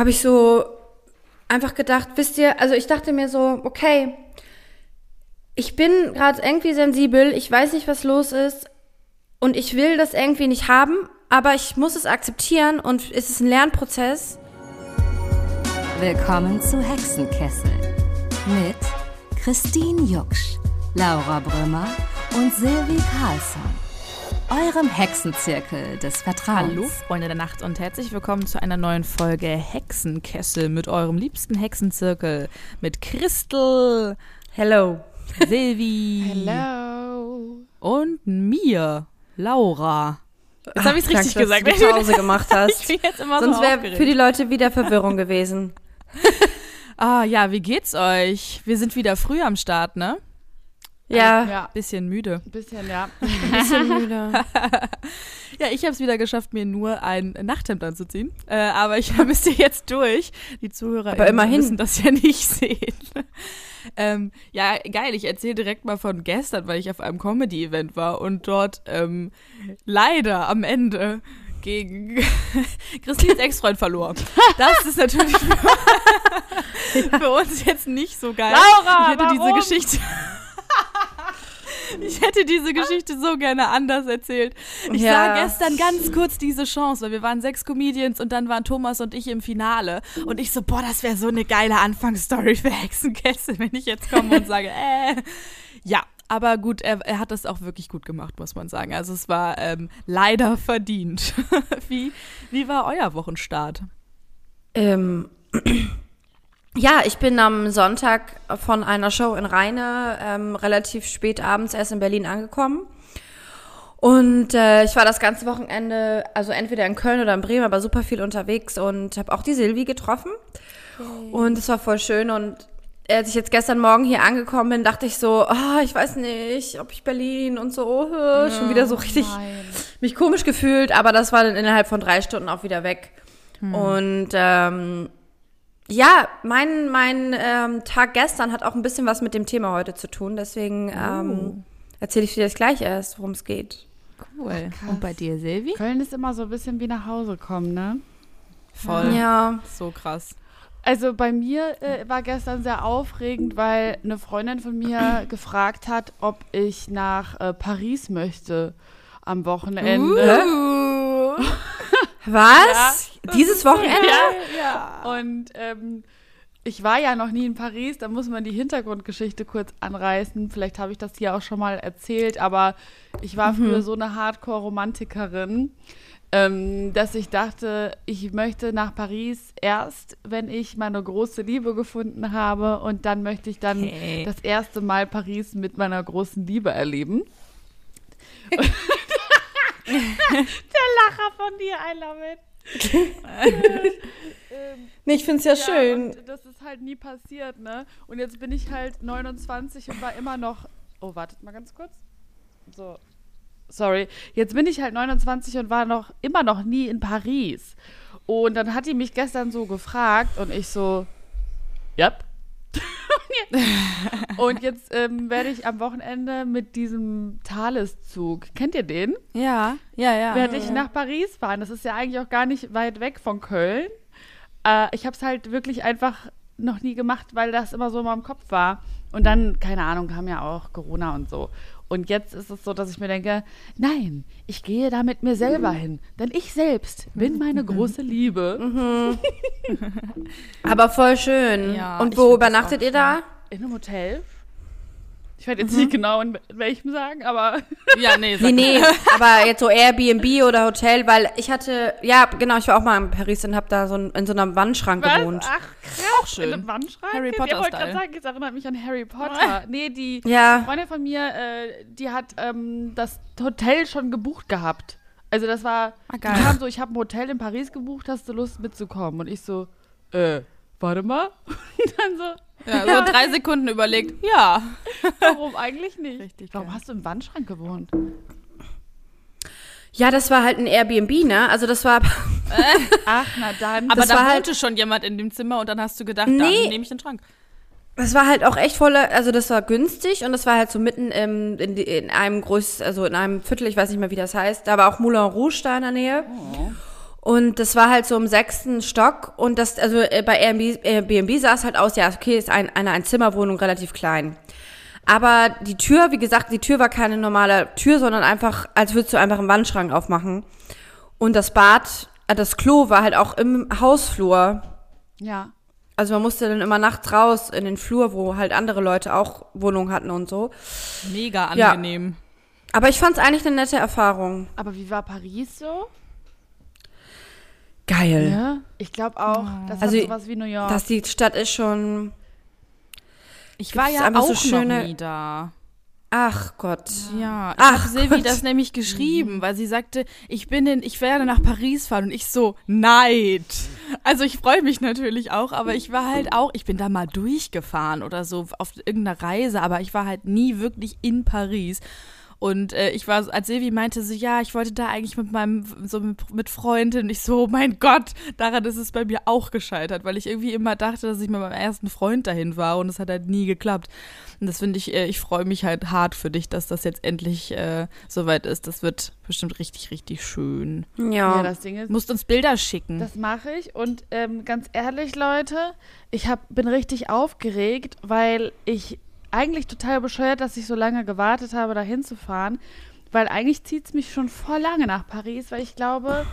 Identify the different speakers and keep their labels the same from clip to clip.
Speaker 1: habe ich so einfach gedacht, wisst ihr, also ich dachte mir so, okay, ich bin gerade irgendwie sensibel, ich weiß nicht, was los ist und ich will das irgendwie nicht haben, aber ich muss es akzeptieren und es ist ein Lernprozess.
Speaker 2: Willkommen zu Hexenkessel mit Christine Jucksch, Laura Brümmer und Silvi Carlsson eurem Hexenzirkel des Vertrauens.
Speaker 3: Hallo, Freunde der Nacht und herzlich willkommen zu einer neuen Folge Hexenkessel mit eurem liebsten Hexenzirkel. Mit Christel.
Speaker 1: Hello.
Speaker 3: Silvi.
Speaker 4: Hello.
Speaker 3: Und mir, Laura.
Speaker 1: Jetzt habe ich es richtig gesagt, dass du Pause gemacht hast.
Speaker 3: ich bin jetzt immer
Speaker 1: Sonst
Speaker 3: so
Speaker 1: wäre für die Leute wieder Verwirrung gewesen.
Speaker 3: ah ja, wie geht's euch? Wir sind wieder früh am Start, ne?
Speaker 1: Ja.
Speaker 3: ja. Bisschen müde.
Speaker 4: Bisschen, ja.
Speaker 1: Bisschen müde.
Speaker 3: ja, ich habe es wieder geschafft, mir nur ein Nachthemd anzuziehen. Äh, aber ich müsste jetzt durch. Die Zuhörer
Speaker 1: aber immerhin.
Speaker 3: müssen das ja nicht sehen. ähm, ja, geil. Ich erzähle direkt mal von gestern, weil ich auf einem Comedy-Event war und dort ähm, leider am Ende gegen Christins Ex-Freund verlor. Das ist natürlich für, für, uns jetzt nicht so geil.
Speaker 4: Laura,
Speaker 3: ich hätte
Speaker 4: warum?
Speaker 3: diese Geschichte ich hätte diese Geschichte so gerne anders erzählt. Ich ja. sah gestern ganz kurz diese Chance, weil wir waren sechs Comedians und dann waren Thomas und ich im Finale. Und ich so, boah, das wäre so eine geile Anfangsstory für Hexenkessel, wenn ich jetzt komme und sage, äh. Ja, aber gut, er, er, hat das auch wirklich gut gemacht, muss man sagen. Also es war ähm, leider verdient. wie, wie war euer Wochenstart?
Speaker 1: Ähm. Ja, ich bin am Sonntag von einer Show in Rheine ähm, relativ spät abends erst in Berlin angekommen. Und äh, ich war das ganze Wochenende, also entweder in Köln oder in Bremen, aber super viel unterwegs und habe auch die Silvi getroffen. Okay. Und es war voll schön. Und als ich jetzt gestern Morgen hier angekommen bin, dachte ich so, oh, ich weiß nicht, ob ich Berlin und so, oh, ja, schon wieder so richtig nein. mich komisch gefühlt. Aber das war dann innerhalb von drei Stunden auch wieder weg. Hm. Und ähm, ja, mein, mein ähm, Tag gestern hat auch ein bisschen was mit dem Thema heute zu tun. Deswegen ähm, erzähle ich dir das gleich erst, worum es geht.
Speaker 3: Cool. Ach, Und bei dir, Silvi?
Speaker 4: Köln ist immer so ein bisschen wie nach Hause kommen, ne?
Speaker 3: Voll.
Speaker 1: Ja.
Speaker 3: So krass.
Speaker 4: Also bei mir äh, war gestern sehr aufregend, weil eine Freundin von mir gefragt hat, ob ich nach äh, Paris möchte am Wochenende.
Speaker 1: Uh. Was? Dieses Wochenende?
Speaker 4: Ja, ja. Und ähm, ich war ja noch nie in Paris, da muss man die Hintergrundgeschichte kurz anreißen. Vielleicht habe ich das hier auch schon mal erzählt, aber ich war mhm. früher so eine Hardcore-Romantikerin, ähm, dass ich dachte, ich möchte nach Paris erst, wenn ich meine große Liebe gefunden habe und dann möchte ich dann hey. das erste Mal Paris mit meiner großen Liebe erleben. Der Lacher von dir, I love it.
Speaker 1: nee, ich finde es ja, ja, schön.
Speaker 4: das ist halt nie passiert, ne? Und jetzt bin ich halt 29 und war immer noch. Oh, wartet mal ganz kurz. So. Sorry. Jetzt bin ich halt 29 und war noch immer noch nie in Paris. Und dann hat die mich gestern so gefragt und ich so, yep. und jetzt ähm, werde ich am Wochenende mit diesem Thales-Zug, kennt ihr den?
Speaker 3: Ja, ja, ja.
Speaker 4: Werde ich
Speaker 3: ja.
Speaker 4: nach Paris fahren. Das ist ja eigentlich auch gar nicht weit weg von Köln. Äh, ich habe es halt wirklich einfach noch nie gemacht, weil das immer so in meinem Kopf war. Und dann, keine Ahnung, kam ja auch Corona und so. Und jetzt ist es so, dass ich mir denke, nein, ich gehe da mit mir selber hin. Denn ich selbst bin meine große Liebe.
Speaker 1: Mhm. Aber voll schön. Ja, und wo übernachtet ihr da?
Speaker 4: In einem Hotel. Ich werde jetzt mhm. nicht genau in welchem sagen, aber.
Speaker 3: Ja, nee,
Speaker 1: sag nee, nee, aber jetzt so Airbnb oder Hotel, weil ich hatte, ja, genau, ich war auch mal in Paris und habe da so in, in so einem Wandschrank
Speaker 4: Was?
Speaker 1: gewohnt.
Speaker 4: Ach, krass. Auch schön. In einem Wandschrank?
Speaker 3: Harry Potter.
Speaker 4: Ich wollte gerade sagen, es erinnert mich an Harry Potter. nee, die ja. Freundin von mir, äh, die hat ähm, das Hotel schon gebucht gehabt. Also das war, ah, geil. die kam so, ich habe ein Hotel in Paris gebucht, hast du Lust mitzukommen? Und ich so, äh, warte mal. Und dann so,
Speaker 3: ja, so drei Sekunden überlegt, ja.
Speaker 4: Warum eigentlich nicht?
Speaker 3: Richtig.
Speaker 4: Warum hast du im Wandschrank gewohnt?
Speaker 1: Ja, das war halt ein Airbnb, ne? Also das war.
Speaker 4: Ach, na dann.
Speaker 3: Aber
Speaker 4: das
Speaker 3: da wohnte halt schon jemand in dem Zimmer und dann hast du gedacht, nee, dann nehme ich den Schrank.
Speaker 1: Das war halt auch echt voll, also das war günstig und das war halt so mitten im, in, in einem größten, also in einem Viertel, ich weiß nicht mehr, wie das heißt. Da war auch Moulin Rouge da in der Nähe. Oh. Und das war halt so im sechsten Stock und das, also äh, bei Airbnb, Airbnb sah es halt aus, ja, okay, ist ein, eine Einzimmerwohnung relativ klein. Aber die Tür, wie gesagt, die Tür war keine normale Tür, sondern einfach, als würdest du einfach einen Wandschrank aufmachen. Und das Bad, äh, das Klo war halt auch im Hausflur.
Speaker 4: Ja.
Speaker 1: Also man musste dann immer nachts raus in den Flur, wo halt andere Leute auch Wohnungen hatten und so.
Speaker 3: Mega
Speaker 1: Ja.
Speaker 3: angenehm.
Speaker 1: Aber ich fand es eigentlich eine nette Erfahrung.
Speaker 4: Aber wie war Paris so?
Speaker 1: Geil.
Speaker 4: Ja. Ich glaube auch, das
Speaker 1: Also,
Speaker 4: hat sowas wie New York.
Speaker 1: Dass die Stadt ist schon.
Speaker 3: Ich war ja auch
Speaker 1: so
Speaker 3: noch
Speaker 1: schöne-
Speaker 3: nie da.
Speaker 1: Ach Gott.
Speaker 3: Ja, ich
Speaker 1: Ach
Speaker 3: habe Silvi das nämlich geschrieben, weil sie sagte, ich bin in, ich werde nach Paris fahren und ich so, Neid. Also ich freue mich natürlich auch, aber ich war halt auch, ich bin da mal durchgefahren oder so auf irgendeiner Reise, aber ich war halt nie wirklich in Paris. Und äh, ich war, als Silvi meinte so, ja, ich wollte da eigentlich mit meinem, so mit, mit Freundin. Und ich so, oh mein Gott, daran ist es bei mir auch gescheitert, weil ich irgendwie immer dachte, dass ich mit meinem ersten Freund dahin war und es hat halt nie geklappt. Und das finde ich, äh, ich freue mich halt hart für dich, dass das jetzt endlich äh, soweit ist. Das wird bestimmt richtig, richtig schön.
Speaker 1: Ja.
Speaker 4: ja, das Ding ist,
Speaker 3: Du musst uns Bilder schicken.
Speaker 4: Das mache ich und ähm, ganz ehrlich, Leute, ich hab, bin richtig aufgeregt, weil ich eigentlich total bescheuert, dass ich so lange gewartet habe, da hinzufahren, weil eigentlich zieht es mich schon voll lange nach Paris, weil ich glaube,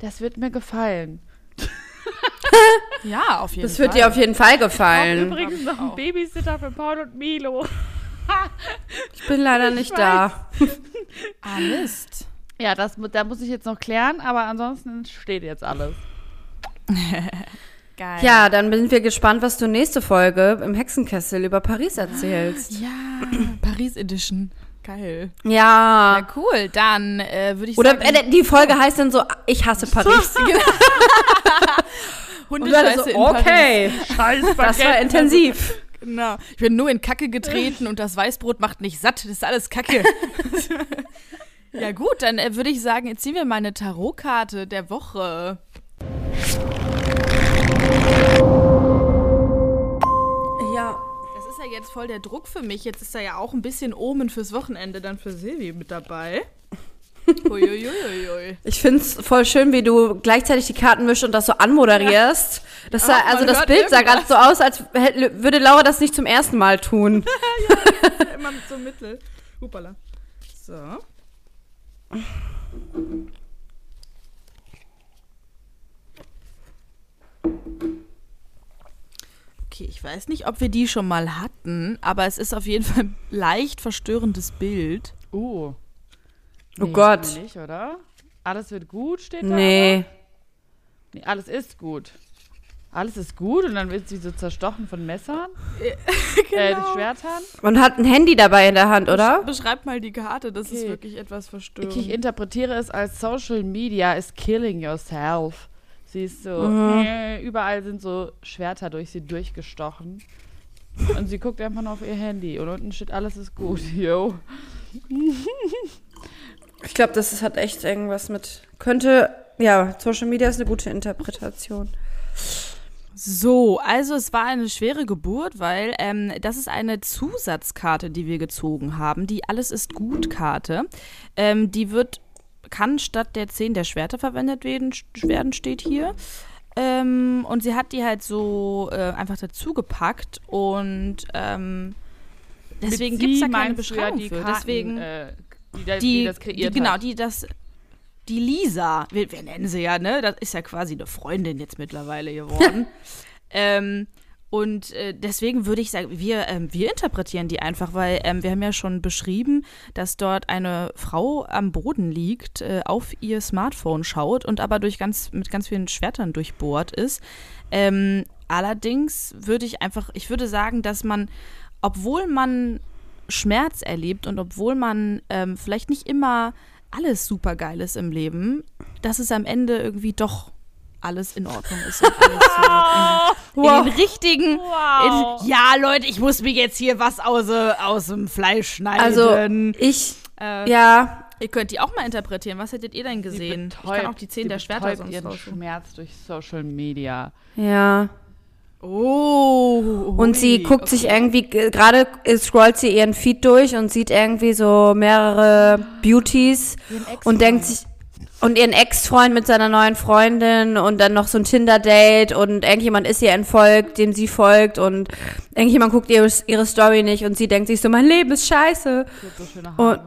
Speaker 4: das wird mir gefallen.
Speaker 3: ja, auf jeden
Speaker 1: das
Speaker 3: Fall.
Speaker 1: wird dir auf jeden Fall
Speaker 4: Ich
Speaker 1: gefallen.
Speaker 4: übrigens noch einen Babysitter für Paul und Milo.
Speaker 1: Ich bin leider nicht da.
Speaker 3: Ah, Mist.
Speaker 4: Ja, das, da muss ich jetzt noch klären, aber ansonsten steht jetzt alles.
Speaker 3: Geil.
Speaker 1: Ja, dann sind wir gespannt, was du nächste Folge im Hexenkessel über Paris erzählst.
Speaker 3: Ja, Paris Edition. Geil.
Speaker 1: Ja.
Speaker 3: Ja, cool. Dann äh, würde ich
Speaker 1: Oder
Speaker 3: sagen,
Speaker 1: äh, die Folge heißt dann so, ich hasse Paris. Du
Speaker 3: Hundescheiße
Speaker 1: so,
Speaker 3: in Paris.
Speaker 1: okay, das war intensiv.
Speaker 3: Genau. Ich bin nur in Kacke getreten und das Weißbrot macht nicht satt. Das ist alles Kacke. ja gut, dann äh, würde ich sagen, jetzt ziehen wir meine Tarotkarte der Woche.
Speaker 1: Ja.
Speaker 3: Das ist ja jetzt voll der Druck für mich. Jetzt ist da ja auch ein bisschen Omen fürs Wochenende dann für Silvi mit dabei. Uiuiuiui.
Speaker 1: Ich find's voll schön, wie du gleichzeitig die Karten mischst und das so anmoderierst. Das sah,
Speaker 3: Ach,
Speaker 1: also das Bild sah gerade so aus, als hätte- würde Laura das nicht zum ersten Mal tun.
Speaker 3: Immer mit so Mittel. Hupala. So. Okay, ich weiß nicht, ob wir die schon mal hatten, aber es ist auf jeden Fall ein leicht verstörendes Bild.
Speaker 4: Uh.
Speaker 1: Oh Gott.
Speaker 4: haben wir Nicht, oder? Alles wird gut, steht da.
Speaker 1: Nee.
Speaker 4: Nee, alles ist gut. Alles ist gut und dann wird sie so zerstochen von Messern, äh,
Speaker 3: Genau.
Speaker 4: Schwertern.
Speaker 1: Und hat ein Handy dabei in der Hand, oder?
Speaker 3: Beschreib mal die Karte, das ist
Speaker 4: Okay.
Speaker 3: wirklich etwas verstörend.
Speaker 4: Ich, ich interpretiere es als Social Media is killing yourself. Sie ist so,
Speaker 1: Mhm.
Speaker 4: äh, überall sind so Schwerter durch sie durchgestochen. Und sie guckt einfach nur auf ihr Handy und unten steht, alles ist gut, yo.
Speaker 1: Ich glaube, das ist- hat echt irgendwas mit. Könnte. Ja, Social Media ist eine gute Interpretation.
Speaker 3: So, also es war eine schwere Geburt, weil ähm, das ist eine Zusatzkarte, die wir gezogen haben, die Alles ist gut Karte. Ähm, die wird, kann statt der 10 der Schwerter verwendet werden, steht hier. Ähm, und sie hat die halt so äh, einfach dazu gepackt und ähm, deswegen gibt es da keine
Speaker 4: ja
Speaker 3: Beschreibung
Speaker 4: die
Speaker 3: für.
Speaker 4: Karten,
Speaker 3: Deswegen
Speaker 4: äh, die, da- die,
Speaker 3: die,
Speaker 4: das kreiert
Speaker 3: die, genau, die das, die Lisa, wir, wir nennen sie ja, ne? Das ist ja quasi eine Freundin jetzt mittlerweile geworden. ähm, und äh, deswegen würde ich sagen, wir, ähm, wir interpretieren die einfach, weil ähm, wir haben ja schon beschrieben, dass dort eine Frau am Boden liegt, äh, auf ihr Smartphone schaut und aber durch ganz, mit ganz vielen Schwertern durchbohrt ist. Ähm, allerdings würde ich einfach, ich würde sagen, dass man, obwohl man Schmerz erlebt und obwohl man ähm, vielleicht nicht immer alles super geil ist im Leben, dass es am Ende irgendwie doch alles in Ordnung ist und alles so in, in den richtigen. In, ja, Leute, ich muss mir jetzt hier was aus, äh, aus dem Fleisch schneiden.
Speaker 1: Also, ich.
Speaker 3: äh,
Speaker 1: Ja.
Speaker 3: Ihr könnt die auch mal interpretieren. Was hättet ihr denn gesehen? ich kann auch die 10
Speaker 4: sie
Speaker 3: der Schwerter
Speaker 4: betäubt
Speaker 3: sonst
Speaker 4: ihren
Speaker 3: raussuchen.
Speaker 4: Schmerz durch Social Media.
Speaker 1: Ja.
Speaker 3: Oh.
Speaker 1: Und sie guckt
Speaker 3: okay.
Speaker 1: sich irgendwie, g- gerade scrollt sie ihren Feed durch und sieht irgendwie so mehrere Beauties und denkt sich, und ihren Ex-Freund mit seiner neuen Freundin und dann noch so ein Tinder-Date und irgendjemand ist ihr entfolgt, dem sie folgt und irgendjemand guckt ihre, ihre Story nicht und sie denkt sich so, mein Leben ist scheiße.
Speaker 4: So.
Speaker 1: Und,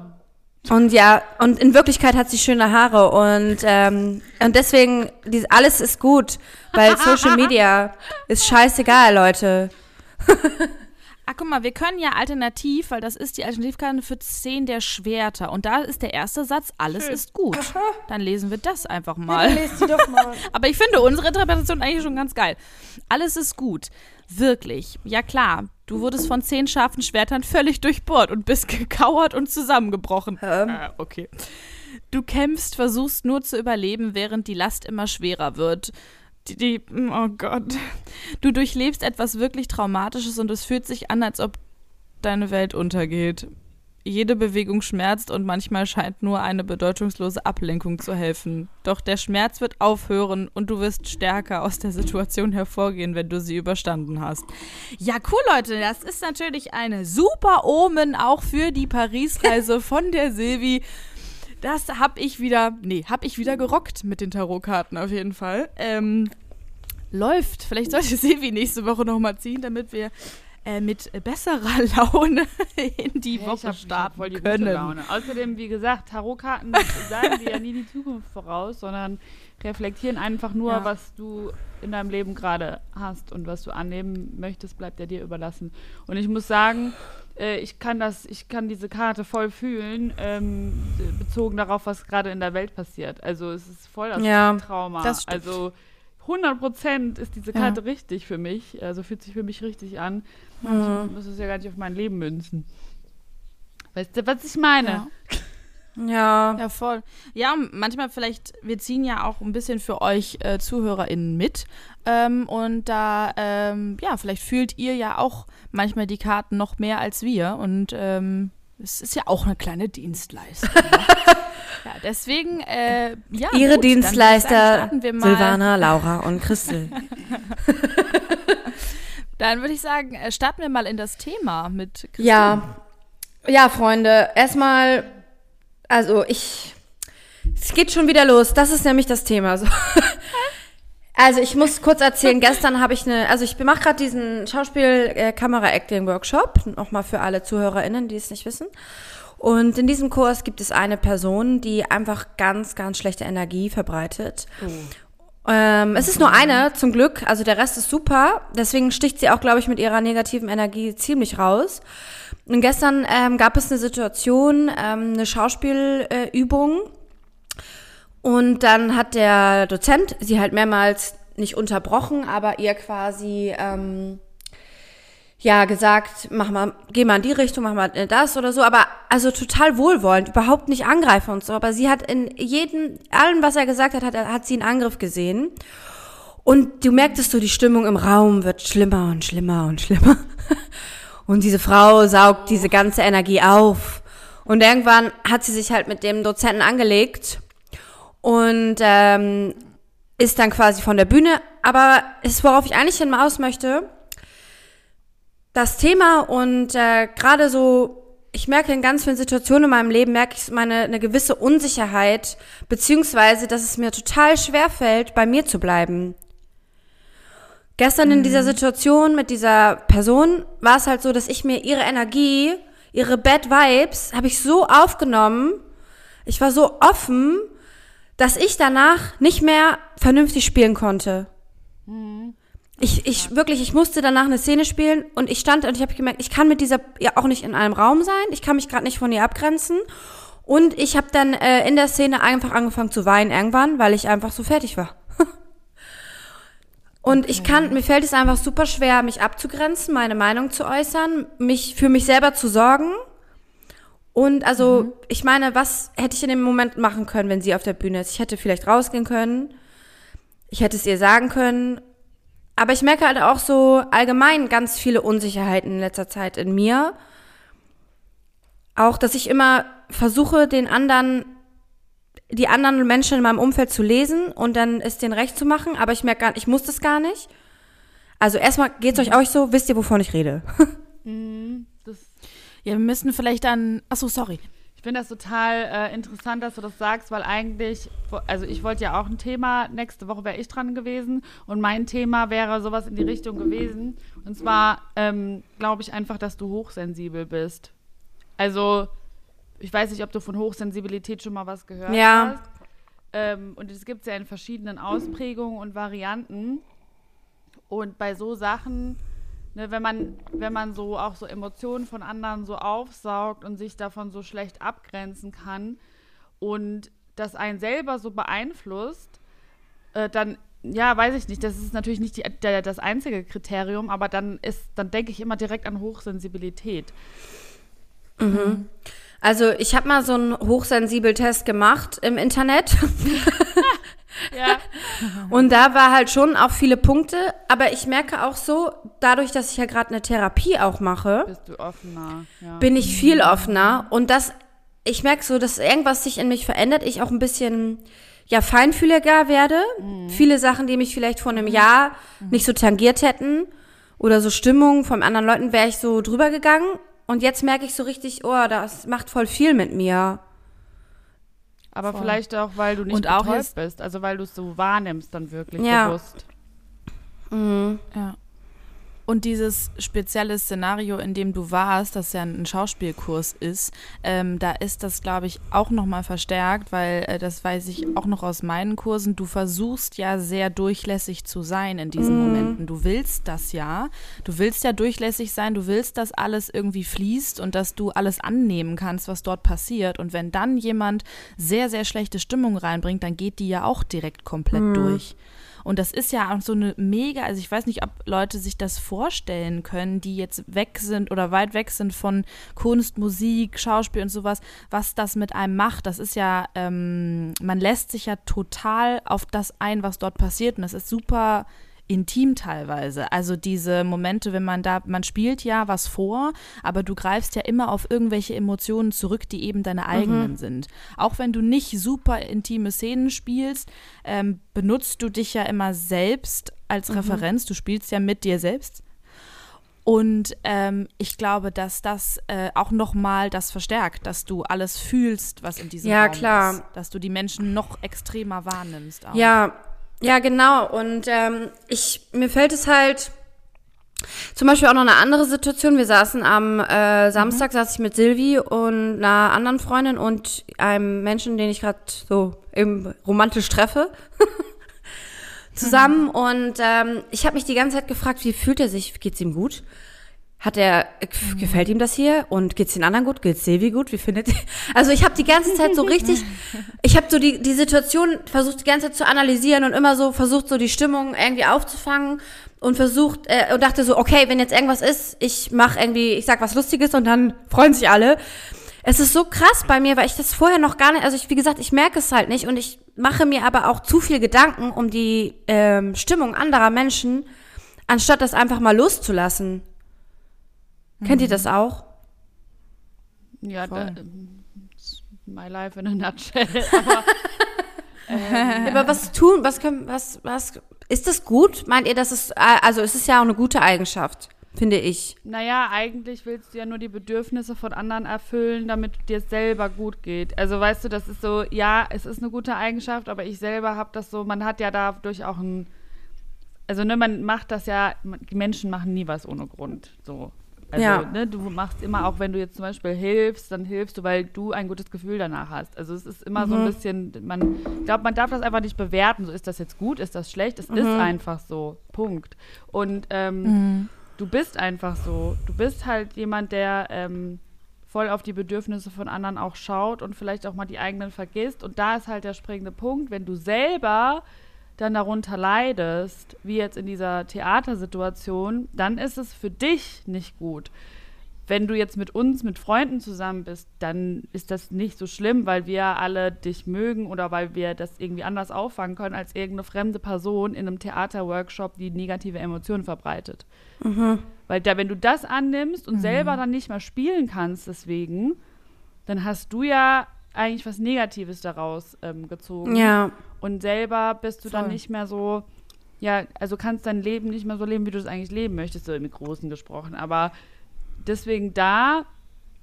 Speaker 1: und ja, und in Wirklichkeit hat sie schöne Haare und, ähm, und deswegen, dies, alles ist gut, weil Social Media ist scheißegal, Leute.
Speaker 3: Ah, guck mal, wir können ja alternativ, weil das ist die Alternativkarte für 10 der Schwerter. Und da ist der erste Satz, alles
Speaker 4: Schön.
Speaker 3: ist gut. Dann lesen wir das einfach mal.
Speaker 1: lest sie doch mal.
Speaker 3: Aber ich finde unsere Interpretation eigentlich schon ganz geil. Alles ist gut. Wirklich. Ja klar, du wurdest von zehn scharfen Schwertern völlig durchbohrt und bist gekauert und zusammengebrochen.
Speaker 1: Ähm.
Speaker 3: Äh, okay. Du kämpfst, versuchst nur zu überleben, während die Last immer schwerer wird. Die, die, oh Gott. Du durchlebst etwas wirklich Traumatisches und es fühlt sich an, als ob deine Welt untergeht. Jede Bewegung schmerzt und manchmal scheint nur eine bedeutungslose Ablenkung zu helfen. Doch der Schmerz wird aufhören und du wirst stärker aus der Situation hervorgehen, wenn du sie überstanden hast. Ja, cool, Leute. Das ist natürlich eine super Omen auch für die Paris-Reise von der Silvi. Das hab ich wieder, nee, hab ich wieder gerockt mit den Tarotkarten auf jeden Fall. Ähm, läuft. Vielleicht sollte Silvi nächste Woche nochmal ziehen, damit wir äh, mit besserer Laune in die
Speaker 4: Hey,
Speaker 3: Woche
Speaker 4: hab-
Speaker 3: starten
Speaker 4: die
Speaker 3: können.
Speaker 4: Außerdem, wie gesagt, Tarotkarten sagen dir ja nie die Zukunft voraus, sondern reflektieren einfach nur,
Speaker 3: Ja.
Speaker 4: was du in deinem Leben gerade hast und was du annehmen möchtest, bleibt ja dir überlassen. Und ich muss sagen, äh, ich kann das, ich kann diese Karte voll fühlen, ähm, bezogen darauf, was gerade in der Welt passiert. Also es ist voll das
Speaker 1: Ja,
Speaker 4: Trauma.
Speaker 3: das stimmt.
Speaker 4: also 100 Prozent ist diese
Speaker 3: Ja.
Speaker 4: Karte richtig für mich. Also fühlt sich für mich richtig an.
Speaker 1: Mhm.
Speaker 4: Ich muss es ja gar nicht auf mein Leben münzen. Weißt du, was ich meine?
Speaker 3: Ja.
Speaker 1: Ja.
Speaker 3: Voll. Ja, manchmal vielleicht, wir ziehen ja auch ein bisschen für euch äh, ZuhörerInnen mit. Ähm, und da, ähm, ja, vielleicht fühlt ihr ja auch manchmal die Karten noch mehr als wir. Und ähm, es ist ja auch eine kleine Dienstleistung. ne? ja, deswegen, äh, ja.
Speaker 1: Ihre
Speaker 3: gut,
Speaker 1: Dienstleister
Speaker 3: mal-
Speaker 1: Silvana, Laura und Christel.
Speaker 3: Dann würde ich sagen, äh, starten wir mal in das Thema mit Christine.
Speaker 1: Ja, ja, Freunde, erstmal, also ich, es geht schon wieder los. Das ist nämlich das Thema. So. Also ich muss kurz erzählen, gestern habe ich eine, also ich mache gerade diesen Schauspiel-Kamera-Acting-Workshop, nochmal für alle ZuhörerInnen, die es nicht wissen. Und in diesem Kurs gibt es eine Person, die einfach ganz, ganz schlechte Energie verbreitet. Ähm, es ist nur eine, zum Glück. Also der Rest ist super. Deswegen sticht sie auch, glaube ich, mit ihrer negativen Energie ziemlich raus. Und gestern ähm, gab es eine Situation, ähm, eine Schauspielübung. und dann hat der Dozent sie halt mehrmals nicht unterbrochen, aber ihr quasi ähm, ja gesagt, mach mal, geh mal in die Richtung, mach mal das oder so, aber also total wohlwollend, überhaupt nicht angreifen und so, aber sie hat in jedem, allem, was er gesagt hat, hat, hat sie einen Angriff gesehen. Und du merktest so, die Stimmung im Raum wird schlimmer und schlimmer und schlimmer. Und diese Frau saugt diese ganze Energie auf. Und irgendwann hat sie sich halt mit dem Dozenten angelegt und ähm, ist dann quasi von der Bühne. Aber ist, worauf ich eigentlich hinaus möchte, das Thema und äh, gerade so, ich merke in ganz vielen Situationen in meinem Leben, merke ich meine eine gewisse Unsicherheit, beziehungsweise, dass es mir total schwer fällt, bei mir zu bleiben. Gestern in dieser Situation mit dieser Person war es halt so, dass ich mir ihre Energie, ihre Bad Vibes, habe ich so aufgenommen, ich war so offen, dass ich danach nicht mehr vernünftig spielen konnte. Ich, ich wirklich, ich musste danach eine Szene spielen und ich stand und ich habe gemerkt, ich kann mit dieser ja auch nicht in einem Raum sein, ich kann mich gerade nicht von ihr abgrenzen. Und ich habe dann äh, in der Szene einfach angefangen zu weinen irgendwann, weil ich einfach so fertig war. Und ich kann, mir fällt es einfach super schwer, mich abzugrenzen, meine Meinung zu äußern, mich für mich selber zu sorgen. Und also, ich meine, was hätte ich in dem Moment machen können, wenn sie auf der Bühne ist? Ich hätte vielleicht rausgehen können. Ich hätte es ihr sagen können. Aber ich merke halt auch so allgemein ganz viele Unsicherheiten in letzter Zeit in mir. Auch, dass ich immer versuche, den anderen, die anderen Menschen in meinem Umfeld zu lesen und dann es denen recht zu machen, aber ich merke gar ich muss das gar nicht. Also erstmal geht's euch auch so, wisst ihr, wovon ich rede?
Speaker 4: Das,
Speaker 3: Ja, wir müssen vielleicht dann. Achso, sorry.
Speaker 4: Ich finde das total äh, interessant, dass du das sagst, weil eigentlich, also ich wollte ja auch ein Thema, nächste Woche wäre ich dran gewesen und mein Thema wäre sowas in die Richtung gewesen. Und zwar ähm, glaube ich einfach, dass du hochsensibel bist. Also, ich weiß nicht, ob du von Hochsensibilität schon mal was gehört
Speaker 1: ja. hast.
Speaker 4: Ähm, und es gibt es ja in verschiedenen Ausprägungen und Varianten. Und bei so Sachen ne, wenn man, wenn man so auch so Emotionen von anderen so aufsaugt und sich davon so schlecht abgrenzen kann und das einen selber so beeinflusst, äh, dann ja, weiß ich nicht. Das ist natürlich nicht die, der, das einzige Kriterium, aber dann ist, dann denke ich immer direkt an Hochsensibilität.
Speaker 1: Mhm. Also ich habe mal so einen Hochsensibel-Test gemacht im Internet. Ja. Und da war halt schon auch viele Punkte, aber ich merke auch so, dadurch, dass ich ja gerade eine Therapie auch mache,
Speaker 4: bist du offener. Ja.
Speaker 1: Bin ich viel offener und das, ich merke so, dass irgendwas sich in mich verändert, ich auch ein bisschen ja feinfühliger werde. Mhm. Viele Sachen, die mich vielleicht vor einem Jahr mhm. nicht so tangiert hätten oder so Stimmungen von anderen Leuten, wäre ich so drüber gegangen. Und jetzt merke ich so richtig, oh, das macht voll viel mit mir.
Speaker 4: Aber Voll. vielleicht auch, weil du nicht und auch bist, also weil du es so wahrnimmst dann wirklich ja. bewusst.
Speaker 3: Mhm. Ja. Und dieses spezielle Szenario, in dem du warst, das ja ein Schauspielkurs ist, ähm, da ist das, glaube ich, auch nochmal verstärkt, weil äh, das weiß ich auch noch aus meinen Kursen. Du versuchst ja sehr durchlässig zu sein in diesen mhm. Momenten. Du willst das ja. Du willst ja durchlässig sein. Du willst, dass alles irgendwie fließt und dass du alles annehmen kannst, was dort passiert. Und wenn dann jemand sehr, sehr schlechte Stimmung reinbringt, dann geht die ja auch direkt komplett mhm. durch. Und das ist ja auch so eine mega, also ich weiß nicht, ob Leute sich das vorstellen können, die jetzt weg sind oder weit weg sind von Kunst, Musik, Schauspiel und sowas, was das mit einem macht. Das ist ja, ähm, man lässt sich ja total auf das ein, was dort passiert. Und das ist super intim teilweise. Also diese Momente, wenn man da, man spielt ja was vor, aber du greifst ja immer auf irgendwelche Emotionen zurück, die eben deine eigenen mhm. sind. Auch wenn du nicht super intime Szenen spielst, ähm, benutzt du dich ja immer selbst als mhm. Referenz. Du spielst ja mit dir selbst. Und ähm, ich glaube, dass das äh, auch nochmal das verstärkt, dass du alles fühlst, was in diesem
Speaker 1: ja,
Speaker 3: Raum
Speaker 1: klar.
Speaker 3: ist. Dass du die Menschen noch extremer wahrnimmst.
Speaker 1: Auch. Ja, ja, genau. Und ähm, ich, mir fällt es halt zum Beispiel auch noch eine andere Situation. Wir saßen am äh, Samstag, mhm. saß ich mit Silvi und einer anderen Freundin und einem Menschen, den ich gerade so eben romantisch treffe. zusammen mhm. und ähm, ich habe mich die ganze Zeit gefragt, wie fühlt er sich, geht's ihm gut? Hat er, mhm. gefällt ihm das hier? Und geht's den anderen gut? Geht's Silvi gut? Wie findet ihr? Also ich habe die ganze Zeit so richtig, ich habe so die, die Situation versucht die ganze Zeit zu analysieren und immer so versucht so die Stimmung irgendwie aufzufangen und versucht äh, und dachte so, okay, wenn jetzt irgendwas ist, ich mache irgendwie, ich sag was Lustiges und dann freuen sich alle. Es ist so krass bei mir, weil ich das vorher noch gar nicht, also ich, wie gesagt, ich merke es halt nicht und ich mache mir aber auch zu viel Gedanken um die ähm, Stimmung anderer Menschen, anstatt das einfach mal loszulassen. Kennt ihr das auch?
Speaker 4: Ja, da, my life in a nutshell. Aber,
Speaker 1: ähm, aber was tun, was können, was, was, ist das gut? Meint ihr, dass es, also es ist ja auch eine gute Eigenschaft, finde ich.
Speaker 4: Naja, eigentlich willst du ja nur die Bedürfnisse von anderen erfüllen, damit dir selber gut geht. Also weißt du, das ist so, ja, es ist eine gute Eigenschaft, aber ich selber habe das so, man hat ja dadurch auch ein, also ne, man macht das ja, die Menschen machen nie was ohne Grund, so. Also, ja. ne, du machst immer, auch wenn du jetzt zum Beispiel hilfst, dann hilfst du, weil du ein gutes Gefühl danach hast. Also es ist immer mhm. so ein mhm. bisschen, man, glaube, man darf das einfach nicht bewerten. So, ist das jetzt gut, ist das schlecht? Es mhm. ist einfach so. Punkt. Und ähm, mhm. du bist einfach so. Du bist halt jemand, der ähm, voll auf die Bedürfnisse von anderen auch schaut und vielleicht auch mal die eigenen vergisst. Und da ist halt der springende Punkt, wenn du selber dann darunter leidest, wie jetzt in dieser Theatersituation, dann ist es für dich nicht gut. Wenn du jetzt mit uns, mit Freunden zusammen bist, dann ist das nicht so schlimm, weil wir alle dich mögen oder weil wir das irgendwie anders auffangen können als irgendeine fremde Person in einem Theaterworkshop, die negative Emotionen verbreitet. Mhm. Weil da, wenn du das annimmst und mhm. selber dann nicht mehr spielen kannst, deswegen, dann hast du ja eigentlich was Negatives daraus ähm, gezogen.
Speaker 1: Ja.
Speaker 4: Und selber bist du Voll. dann nicht mehr so, ja, also kannst dein Leben nicht mehr so leben, wie du es eigentlich leben möchtest, so im Großen gesprochen. Aber deswegen da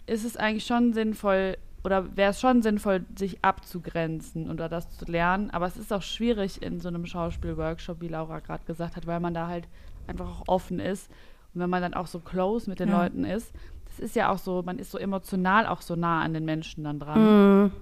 Speaker 4: ist es eigentlich schon sinnvoll, oder wäre es schon sinnvoll, sich abzugrenzen oder das zu lernen. Aber es ist auch schwierig in so einem Schauspielworkshop, wie Laura gerade gesagt hat, weil man da halt einfach auch offen ist. Und wenn man dann auch so close mit den ja. Leuten ist, das ist ja auch so, man ist so emotional auch so nah an den Menschen dann dran. Mhm.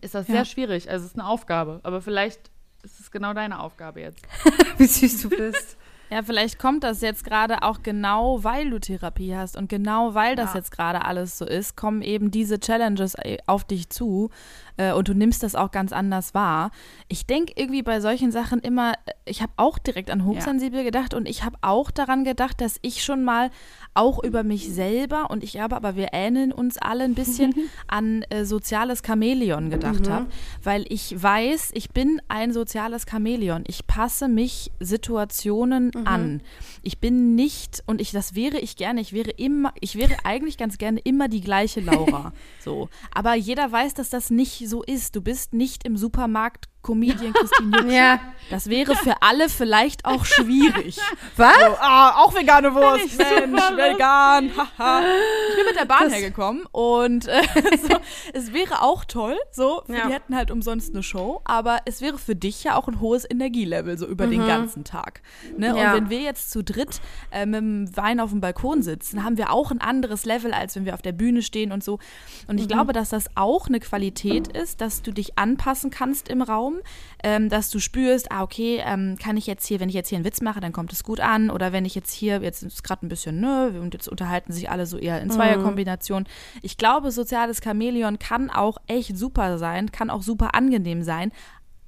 Speaker 4: Ist das ja. sehr schwierig. Also es ist eine Aufgabe. Aber vielleicht ist es genau deine Aufgabe jetzt.
Speaker 1: wie süß du bist.
Speaker 3: Ja, vielleicht kommt das jetzt gerade auch genau, weil du Therapie hast und genau weil das ja. jetzt gerade alles so ist, kommen eben diese Challenges äh, auf dich zu äh, und du nimmst das auch ganz anders wahr. Ich denke irgendwie bei solchen Sachen immer, äh, ich habe auch direkt an hochsensibel ja. gedacht und ich habe auch daran gedacht, dass ich schon mal auch über mich selber und ich glaube aber, wir ähneln uns alle ein bisschen an äh, soziales Chamäleon gedacht mhm. habe, weil ich weiß, ich bin ein soziales Chamäleon. Ich passe mich Situationen mhm. an. Ich bin nicht und ich das wäre ich gerne, ich wäre immer ich wäre eigentlich ganz gerne immer die gleiche Laura, so. Aber jeder weiß, dass das nicht so ist. Du bist nicht im Supermarkt Comedian Christine Jutsch. Ja. Das wäre für alle vielleicht auch schwierig.
Speaker 1: Was? So,
Speaker 3: ah, auch vegane Wurst, Mensch, vegan. ich bin mit der Bahn das hergekommen und äh, so, es wäre auch toll, so, ja. die hätten halt umsonst eine Show, aber es wäre für dich ja auch ein hohes Energielevel, so über mhm. den ganzen Tag. Ne? Ja. Und wenn wir jetzt zu dritt äh, mit dem Wein auf dem Balkon sitzen, haben wir auch ein anderes Level, als wenn wir auf der Bühne stehen und so. Und ich mhm. glaube, dass das auch eine Qualität ist, dass du dich anpassen kannst im Raum Raum, ähm, dass du spürst, ah, okay, ähm, kann ich jetzt hier, wenn ich jetzt hier einen Witz mache, dann kommt es gut an. Oder wenn ich jetzt hier, jetzt ist es gerade ein bisschen, ne, und jetzt unterhalten sich alle so eher in Zweierkombination. Mhm. Ich glaube, soziales Chamäleon kann auch echt super sein, kann auch super angenehm sein,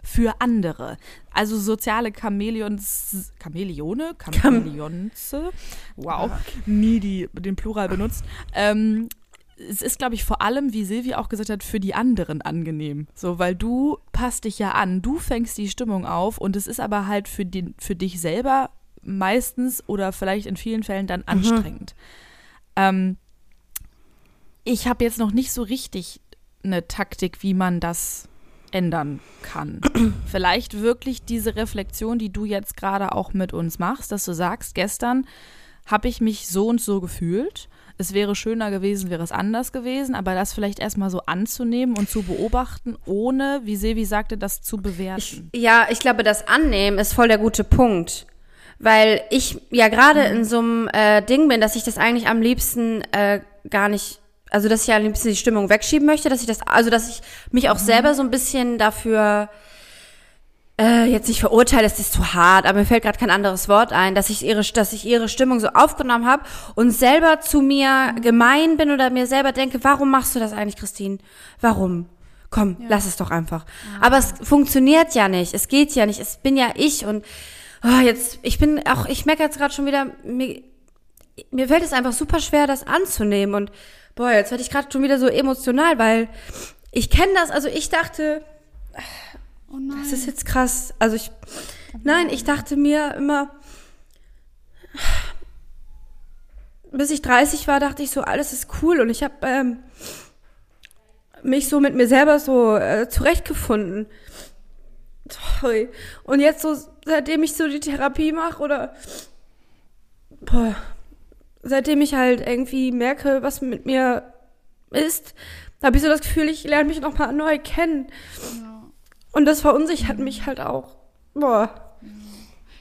Speaker 3: für andere. Also soziale Chamäleons, Chamäleone, Chamäleons, wow, nie die, den Plural benutzt, ähm, es ist, glaube ich, vor allem, wie Silvi auch gesagt hat, für die anderen angenehm. So, weil du passt dich ja an, du fängst die Stimmung auf und es ist aber halt für, den, für dich selber meistens oder vielleicht in vielen Fällen dann mhm. anstrengend. Mhm. Ähm, ich habe jetzt noch nicht so richtig eine Taktik, wie man das ändern kann. vielleicht wirklich diese Reflexion, die du jetzt gerade auch mit uns machst, dass du sagst, gestern habe ich mich so und so gefühlt es wäre schöner gewesen, wäre es anders gewesen, aber das vielleicht erstmal so anzunehmen und zu beobachten, ohne, wie Sevi sagte, das zu bewerten.
Speaker 1: Ich, ja, ich glaube, das Annehmen ist voll der gute Punkt. Weil ich ja gerade mhm. in so einem äh, Ding bin, dass ich das eigentlich am liebsten äh, gar nicht also dass ich am liebsten die Stimmung wegschieben möchte, dass ich das, also dass ich mich auch mhm. selber so ein bisschen dafür äh, jetzt nicht verurteile, das ist zu hart, aber mir fällt gerade kein anderes Wort ein, dass ich ihre, dass ich ihre Stimmung so aufgenommen habe und selber zu mir gemein bin oder mir selber denke, warum machst du das eigentlich, Christine? Warum? Komm, ja. lass es doch einfach. Ja. Aber es funktioniert ja nicht. Es geht ja nicht. Es bin ja ich und oh, jetzt, ich bin auch, ich merke jetzt gerade schon wieder, mir, mir fällt es einfach super schwer, das anzunehmen und boah, jetzt werde ich gerade schon wieder so emotional, weil ich kenne das, also ich dachte, Oh nein. Das ist jetzt krass. Also ich, nein, ich dachte mir immer, bis ich 30 war, dachte ich so, alles ist cool und ich habe ähm, mich so mit mir selber so äh, zurechtgefunden. Sorry. Und jetzt so, seitdem ich so die Therapie mache oder boah, seitdem ich halt irgendwie merke, was mit mir ist, habe ich so das Gefühl, ich lerne mich nochmal neu kennen. Ja. Und das verunsichert mich halt auch. Boah.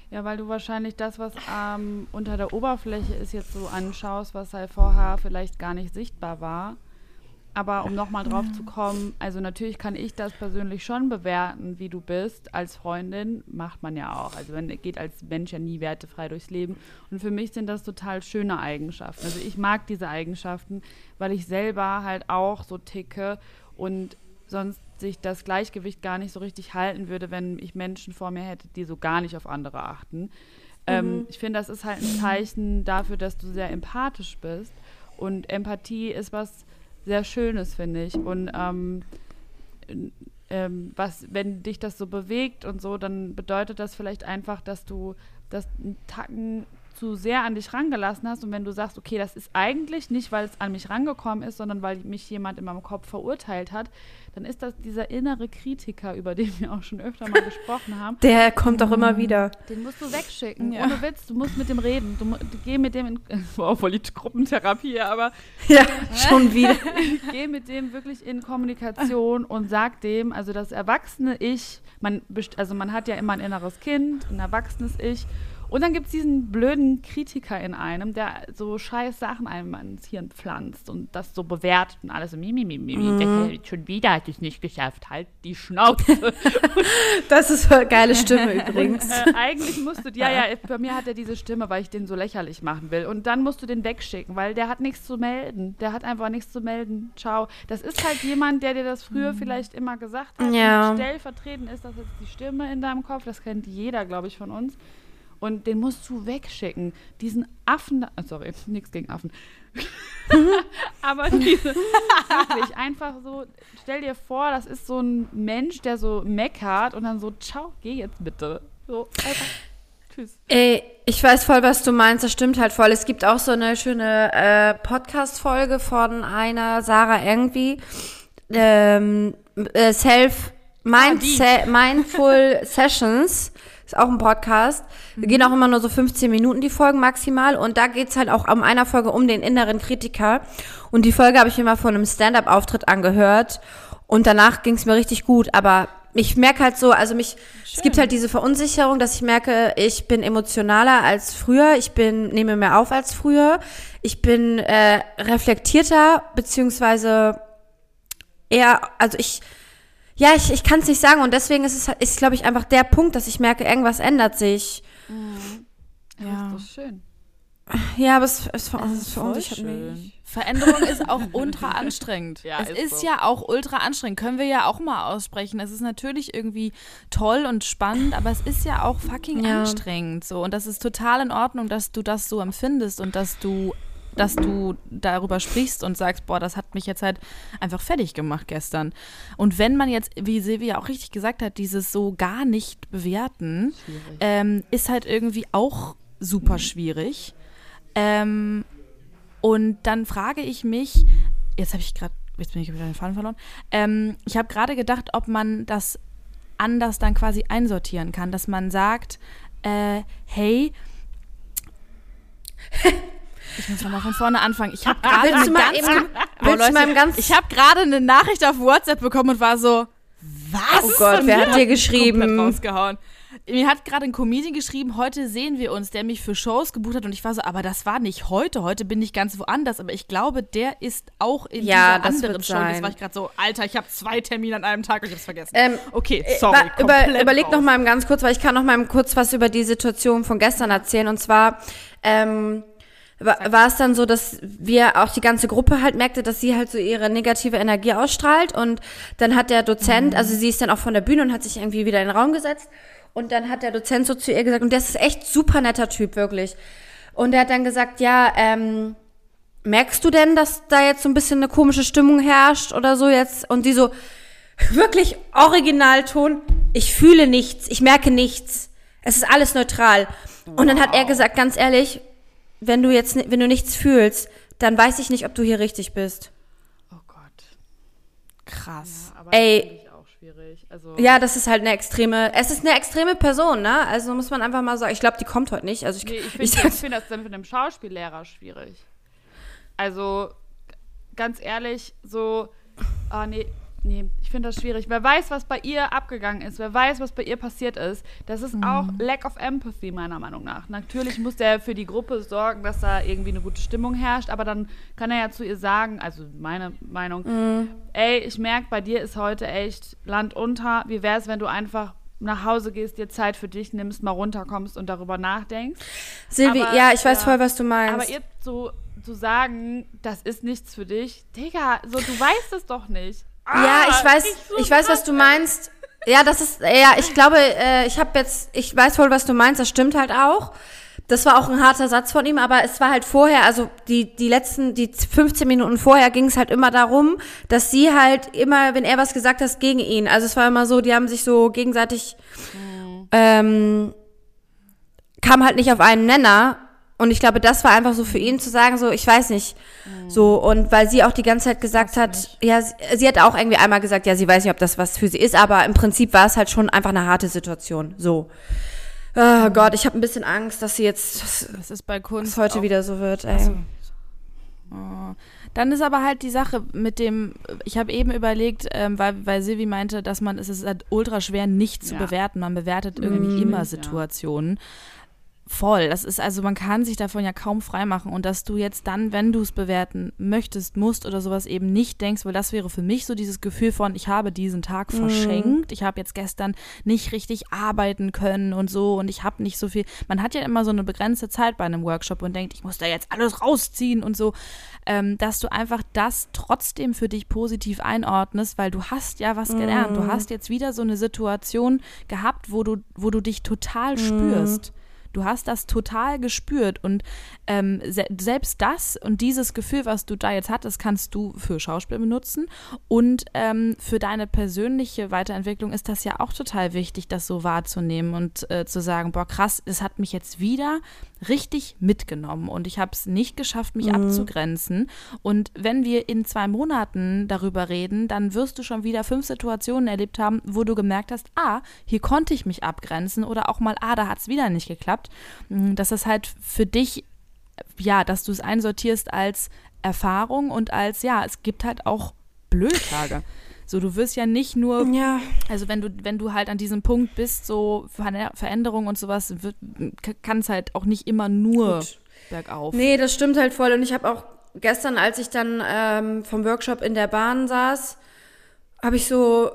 Speaker 4: Ja, weil du wahrscheinlich das, was ähm, unter der Oberfläche ist, jetzt so anschaust, was halt vorher vielleicht gar nicht sichtbar war. Aber um nochmal drauf zu kommen, also natürlich kann ich das persönlich schon bewerten, wie du bist als Freundin, macht man ja auch. Also man geht als Mensch ja nie wertefrei durchs Leben. Und für mich sind das total schöne Eigenschaften. Also ich mag diese Eigenschaften, weil ich selber halt auch so ticke und sonst sich das Gleichgewicht gar nicht so richtig halten würde, wenn ich Menschen vor mir hätte, die so gar nicht auf andere achten. Ähm, mhm. Ähm, ich finde, das ist halt ein Zeichen dafür, dass du sehr empathisch bist. Und Empathie ist was sehr Schönes, finde ich. Und ähm, ähm, was, wenn dich das so bewegt und so, dann bedeutet das vielleicht einfach, dass du das einen Tacken zu sehr an dich rangelassen hast und wenn du sagst, okay, das ist eigentlich nicht, weil es an mich rangekommen ist, sondern weil mich jemand in meinem Kopf verurteilt hat, dann ist das dieser innere Kritiker, über den wir auch schon öfter mal gesprochen haben.
Speaker 1: Der kommt doch immer wieder.
Speaker 4: Den musst du wegschicken. Ja. Ohne Witz, du musst mit dem reden. Du, du geh mit dem in. Wow, voll die Gruppentherapie, aber.
Speaker 1: Ja, schon wieder.
Speaker 4: geh mit dem wirklich in Kommunikation und sag dem, also das erwachsene Ich, man, also man hat ja immer ein inneres Kind, ein erwachsenes Ich und dann gibt es diesen blöden Kritiker in einem, der so scheiß Sachen einem ins Hirn pflanzt und das so bewertet und alles so, mimi, mimi, mhm. schon wieder hat es nicht geschafft, halt die Schnauze.
Speaker 1: das ist eine geile Stimme übrigens.
Speaker 4: Und, äh, eigentlich musst du, ja, ja, bei mir hat er diese Stimme, weil ich den so lächerlich machen will. Und dann musst du den wegschicken, weil der hat nichts zu melden. Der hat einfach nichts zu melden. Ciao. Das ist halt jemand, der dir das früher mhm. vielleicht immer gesagt hat.
Speaker 1: Ja.
Speaker 4: stellvertretend ist das jetzt die Stimme in deinem Kopf. Das kennt jeder, glaube ich, von uns. Und den musst du wegschicken. Diesen Affen, oh, sorry, nichts gegen Affen. Aber diese, wirklich, einfach so, stell dir vor, das ist so ein Mensch, der so meckert und dann so, ciao, geh jetzt bitte. So, einfach. Tschüss.
Speaker 1: Ey, ich weiß voll, was du meinst. Das stimmt halt voll. Es gibt auch so eine schöne äh, Podcast-Folge von einer Sarah irgendwie. Ähm, äh, Self Mind ah, Mindful Sessions. Ist auch ein Podcast. Mhm. Gehen auch immer nur so 15 Minuten die Folgen maximal. Und da geht's halt auch um einer Folge um den inneren Kritiker. Und die Folge habe ich mir mal von einem Stand-up-Auftritt angehört. Und danach ging's mir richtig gut. Aber ich merke halt so, also mich, Schön. es gibt halt diese Verunsicherung, dass ich merke, ich bin emotionaler als früher, ich bin, nehme mehr auf als früher, ich bin äh, reflektierter, beziehungsweise eher, also ich, ja, ich, ich kann es nicht sagen und deswegen ist es, ist, glaube ich, einfach der Punkt, dass ich merke, irgendwas ändert sich.
Speaker 4: Mhm. Ja, das ist schön.
Speaker 1: Ja, aber es, es, es ist verunsichert mich.
Speaker 3: Veränderung ist auch ultra anstrengend. ja, es ist, ist so. ja auch ultra anstrengend. Können wir ja auch mal aussprechen. Es ist natürlich irgendwie toll und spannend, aber es ist ja auch fucking ja. anstrengend. So. Und das ist total in Ordnung, dass du das so empfindest und dass du dass du darüber sprichst und sagst, boah, das hat mich jetzt halt einfach fertig gemacht gestern. Und wenn man jetzt, wie Silvia auch richtig gesagt hat, dieses so gar nicht bewerten, ähm, ist halt irgendwie auch super schwierig. Ähm, und dann frage ich mich, jetzt habe ich gerade, jetzt bin ich wieder den Faden verloren. Ähm, ich habe gerade gedacht, ob man das anders dann quasi einsortieren kann, dass man sagt, äh, hey, ich muss nochmal von vorne anfangen. Ich habe gerade eine ganz, eben, oh, Leute, ich habe gerade eine Nachricht auf WhatsApp bekommen und war so, was?
Speaker 1: Oh Gott, wer hat dir geschrieben?
Speaker 3: rausgehauen. Mir hat gerade ein Comedian geschrieben, heute sehen wir uns, der mich für Shows gebucht hat und ich war so, aber das war nicht heute, heute bin ich ganz woanders, aber ich glaube, der ist auch in ja, dieser anderen Show. Sein. Das war ich gerade so, Alter, ich habe zwei Termine an einem Tag und ich hab's vergessen. Ähm, okay, äh, sorry.
Speaker 1: Über, überleg raus. noch mal ganz kurz, weil ich kann noch mal kurz was über die Situation von gestern erzählen und zwar ähm, war, es dann so, dass wir auch die ganze Gruppe halt merkte, dass sie halt so ihre negative Energie ausstrahlt und dann hat der Dozent, mhm. also sie ist dann auch von der Bühne und hat sich irgendwie wieder in den Raum gesetzt und dann hat der Dozent so zu ihr gesagt und der ist echt super netter Typ, wirklich. Und er hat dann gesagt, ja, ähm, merkst du denn, dass da jetzt so ein bisschen eine komische Stimmung herrscht oder so jetzt? Und die so, wirklich Originalton, ich fühle nichts, ich merke nichts. Es ist alles neutral. Wow. Und dann hat er gesagt, ganz ehrlich, wenn du jetzt, wenn du nichts fühlst, dann weiß ich nicht, ob du hier richtig bist.
Speaker 4: Oh Gott.
Speaker 3: Krass.
Speaker 1: Ja, Ey. Also ja, das ist halt eine extreme, es ist eine extreme Person, ne? Also muss man einfach mal sagen, ich glaube, die kommt heute nicht. Also ich,
Speaker 4: nee, ich finde ich, find das dann mit einem Schauspiellehrer schwierig. Also ganz ehrlich, so, ah nee, nee, ich finde das schwierig. Wer weiß, was bei ihr abgegangen ist, wer weiß, was bei ihr passiert ist, das ist mhm. auch Lack of Empathy, meiner Meinung nach. Natürlich muss der für die Gruppe sorgen, dass da irgendwie eine gute Stimmung herrscht, aber dann kann er ja zu ihr sagen, also meine Meinung, mhm. ey, ich merke, bei dir ist heute echt Land unter. Wie wäre es, wenn du einfach nach Hause gehst, dir Zeit für dich nimmst, mal runterkommst und darüber nachdenkst.
Speaker 1: Silvi, aber, ja, ich weiß voll, was du meinst.
Speaker 4: Aber ihr so zu sagen, das ist nichts für dich, Digga, so du weißt es doch nicht
Speaker 1: ja, ich ah, weiß, so ich weiß, was du meinst. Ja, das ist, ja, ich glaube, äh, ich habe jetzt, ich weiß wohl, was du meinst, das stimmt halt auch. Das war auch ein harter Satz von ihm, aber es war halt vorher, also die, die letzten, die 15 Minuten vorher ging es halt immer darum, dass sie halt immer, wenn er was gesagt hat, gegen ihn. Also es war immer so, die haben sich so gegenseitig, mhm. ähm, kam halt nicht auf einen Nenner Und ich glaube, das war einfach so für ihn zu sagen, so, ich weiß nicht, mhm. so, und weil sie auch die ganze Zeit gesagt hat, ja, sie, sie, hat auch irgendwie einmal gesagt, ja, sie weiß nicht, ob das was für sie ist, aber im Prinzip war es halt schon einfach eine harte Situation, so. Oh Gott, ich habe ein bisschen Angst, dass sie jetzt,
Speaker 3: das ist bei Kunst
Speaker 1: heute wieder so wird, ey. Also,
Speaker 3: oh. Dann ist aber halt die Sache mit dem, ich habe eben überlegt, ähm, weil, weil Silvi meinte, dass man, es ist halt ultra schwer, nicht zu ja. bewerten. Man bewertet irgendwie mm, immer Situationen. Ja voll. Das ist also, man kann sich davon ja kaum freimachen und dass du jetzt dann, wenn du es bewerten möchtest, musst oder sowas eben nicht denkst, weil das wäre für mich so dieses Gefühl von, ich habe diesen Tag mhm. verschenkt, ich habe jetzt gestern nicht richtig arbeiten können und so und ich habe nicht so viel. Man hat ja immer so eine begrenzte Zeit bei einem Workshop und denkt, ich muss da jetzt alles rausziehen und so, ähm, dass du einfach das trotzdem für dich positiv einordnest, weil du hast ja was gelernt. Mhm. Du hast jetzt wieder so eine Situation gehabt, wo du, wo du dich total mhm. spürst. Du hast das total gespürt und ähm, se selbst das und dieses Gefühl, was du da jetzt hattest, kannst du für Schauspiel benutzen und ähm, für deine persönliche Weiterentwicklung ist das ja auch total wichtig, das so wahrzunehmen und äh, zu sagen, boah krass, es hat mich jetzt wieder richtig mitgenommen und ich habe es nicht geschafft, mich mhm. abzugrenzen. Und wenn wir in zwei Monaten darüber reden, dann wirst du schon wieder fünf Situationen erlebt haben, wo du gemerkt hast, ah, hier konnte ich mich abgrenzen oder auch mal, ah, da hat es wieder nicht geklappt. Mm, dass das halt für dich, ja, dass du es einsortierst als Erfahrung und als, ja, es gibt halt auch blöde Tage. So, du wirst ja nicht nur, ja. also wenn du, wenn du halt an diesem Punkt bist, so Veränderung und sowas, kann es halt auch nicht immer nur Gut. bergauf.
Speaker 1: Nee, das stimmt halt voll. Und ich habe auch gestern, als ich dann ähm, vom Workshop in der Bahn saß, habe ich so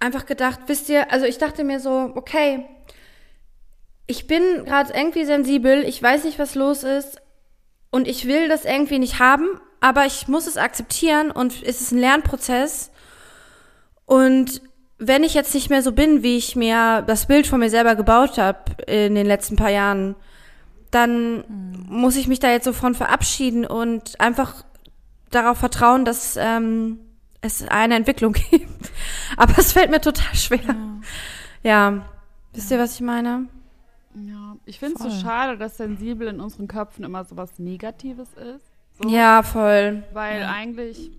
Speaker 1: einfach gedacht, wisst ihr, also ich dachte mir so, okay, ich bin gerade irgendwie sensibel, ich weiß nicht, was los ist und ich will das irgendwie nicht haben, aber ich muss es akzeptieren und es ist ein Lernprozess und wenn ich jetzt nicht mehr so bin, wie ich mir das Bild von mir selber gebaut habe in den letzten paar Jahren, dann mhm. muss ich mich da jetzt so von verabschieden und einfach darauf vertrauen, dass ähm, es eine Entwicklung gibt. Aber es fällt mir total schwer. Ja, ja. wisst ihr, was ich meine?
Speaker 4: Ich finde es so schade, dass sensibel in unseren Köpfen immer so was Negatives ist. So.
Speaker 1: Ja, voll.
Speaker 4: Weil
Speaker 1: ja.
Speaker 4: eigentlich